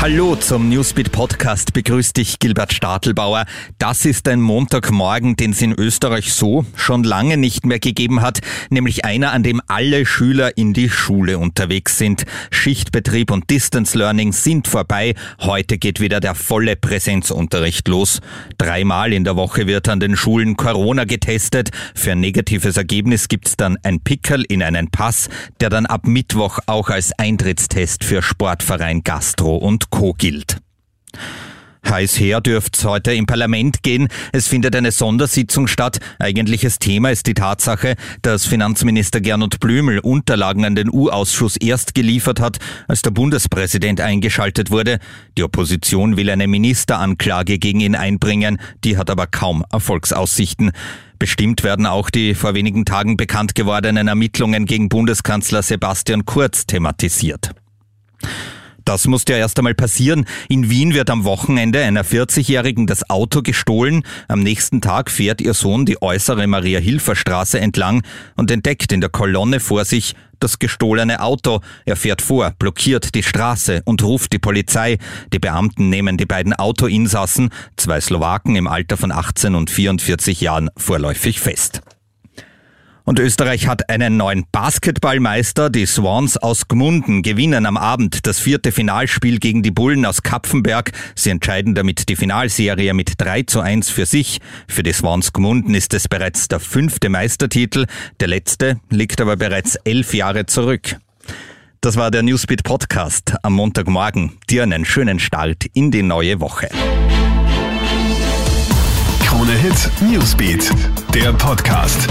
Hallo zum Newsbeat Podcast. Begrüßt dich Gilbert Stadelbauer. Das ist ein Montagmorgen, den es in Österreich so schon lange nicht mehr gegeben hat, nämlich einer, an dem alle Schüler in die Schule unterwegs sind. Schichtbetrieb und Distance Learning sind vorbei. Heute geht wieder der volle Präsenzunterricht los. Dreimal in der Woche wird an den Schulen Corona getestet. Für ein negatives Ergebnis gibt's dann ein Pickel in einen Pass, der dann ab Mittwoch auch als Eintrittstest für Sportverein Gastro und Co. gilt. Heiß her dürft's heute im Parlament gehen. Es findet eine Sondersitzung statt. Eigentliches Thema ist die Tatsache, dass Finanzminister Gernot Blümel Unterlagen an den U-Ausschuss erst geliefert hat, als der Bundespräsident eingeschaltet wurde. Die Opposition will eine Ministeranklage gegen ihn einbringen, die hat aber kaum Erfolgsaussichten. Bestimmt werden auch die vor wenigen Tagen bekannt gewordenen Ermittlungen gegen Bundeskanzler Sebastian Kurz thematisiert. Das musste ja erst einmal passieren. In Wien wird am Wochenende einer 40-Jährigen das Auto gestohlen. Am nächsten Tag fährt ihr Sohn die äußere Maria-Hilfer-Straße entlang und entdeckt in der Kolonne vor sich das gestohlene Auto. Er fährt vor, blockiert die Straße und ruft die Polizei. Die Beamten nehmen die beiden Autoinsassen, zwei Slowaken im Alter von 18 und 44 Jahren, vorläufig fest. Und Österreich hat einen neuen Basketballmeister. Die Swans aus Gmunden gewinnen am Abend das vierte Finalspiel gegen die Bullen aus Kapfenberg. Sie entscheiden damit die Finalserie mit 3 zu 1 für sich. Für die Swans Gmunden ist es bereits der fünfte Meistertitel. Der letzte liegt aber bereits elf Jahre zurück. Das war der Newsbeat Podcast am Montagmorgen. Dir einen schönen Start in die neue Woche. Krone Hit Newsbeat, der Podcast.